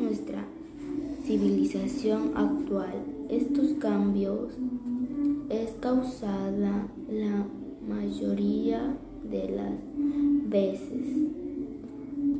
Nuestra civilización actual, estos cambios es causada la mayoría de las veces.